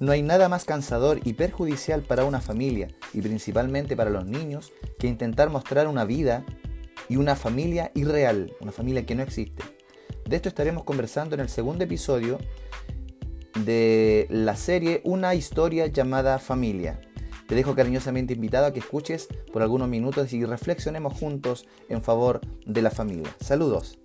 No hay nada más cansador y perjudicial para una familia, y principalmente para los niños, que intentar mostrar una vida y una familia irreal, una familia que no existe. De esto estaremos conversando en el segundo episodio de la serie Una historia llamada Familia. Te dejo cariñosamente invitado a que escuches por algunos minutos y reflexionemos juntos en favor de la familia. Saludos.